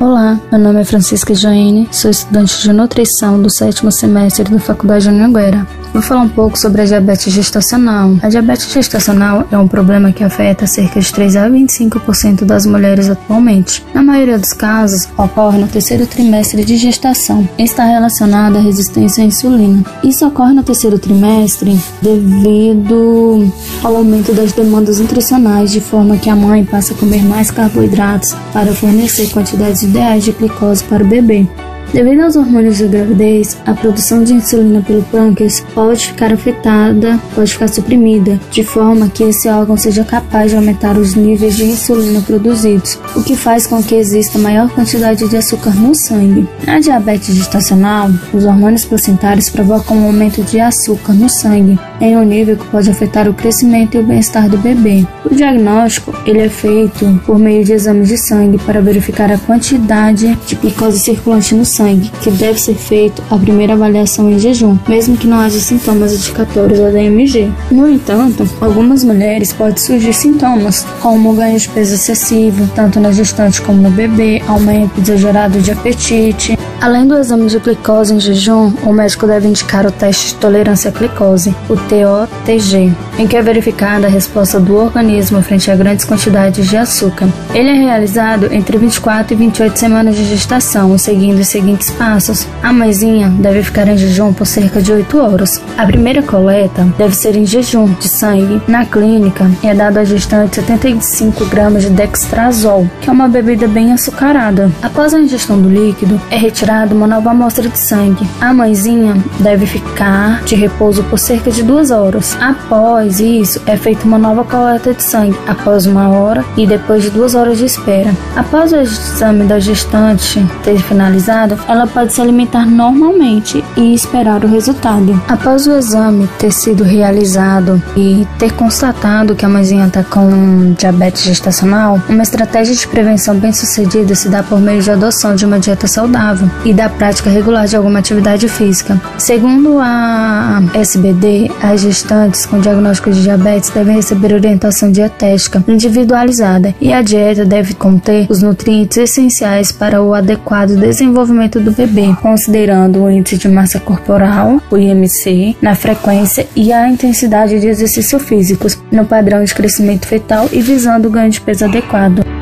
Olá, meu nome é Francisca Jaine, sou estudante de nutrição do sétimo semestre da Faculdade Anhanguera. Vou falar um pouco sobre a diabetes gestacional. A diabetes gestacional é um problema que afeta cerca de 3 a 25% das mulheres atualmente. Na maioria dos casos, ocorre no terceiro trimestre de gestação e está relacionada à resistência à insulina. Isso ocorre no terceiro trimestre devido ao aumento das demandas nutricionais, de forma que a mãe passa a comer mais carboidratos para fornecer quantidades ideais de glicose para o bebê. Devido aos hormônios de gravidez, a produção de insulina pelo pâncreas pode ficar afetada, pode ficar suprimida, de forma que esse órgão seja capaz de aumentar os níveis de insulina produzidos, o que faz com que exista maior quantidade de açúcar no sangue. Na diabetes gestacional, os hormônios placentários provocam um aumento de açúcar no sangue, em um nível que pode afetar o crescimento e o bem-estar do bebê. O diagnóstico ele é feito por meio de exames de sangue para verificar a quantidade de glicose circulante no sangue sangue, que deve ser feito a primeira avaliação em jejum, mesmo que não haja sintomas indicatórios da DMG. No entanto, algumas mulheres podem surgir sintomas, como ganho de peso excessivo, tanto na gestante como no bebê, aumento exagerado de apetite, Além do exame de glicose em jejum, o médico deve indicar o teste de tolerância à glicose, o TOTG, em que é verificada a resposta do organismo frente a grandes quantidades de açúcar. Ele é realizado entre 24 e 28 semanas de gestação, seguindo os seguintes passos. A mãezinha deve ficar em jejum por cerca de 8 horas. A primeira coleta deve ser em jejum de sangue. Na clínica, é dado à gestante 75 gramas de dextrazol, que é uma bebida bem açucarada. Após a ingestão do líquido, é retirada uma nova amostra de sangue. A mãezinha deve ficar de repouso por cerca de duas horas. Após isso, é feita uma nova coleta de sangue, após uma hora e depois de duas horas de espera. Após o exame da gestante ter finalizado, ela pode se alimentar normalmente e esperar o resultado. Após o exame ter sido realizado e ter constatado que a mãezinha está com diabetes gestacional, uma estratégia de prevenção bem sucedida se dá por meio de adoção de uma dieta saudável e da prática regular de alguma atividade física. Segundo a SBD, as gestantes com diagnóstico de diabetes devem receber orientação dietética individualizada e a dieta deve conter os nutrientes essenciais para o adequado desenvolvimento do bebê, considerando o índice de massa corporal, o IMC, na frequência e a intensidade de exercício físicos, no padrão de crescimento fetal e visando o ganho de peso adequado.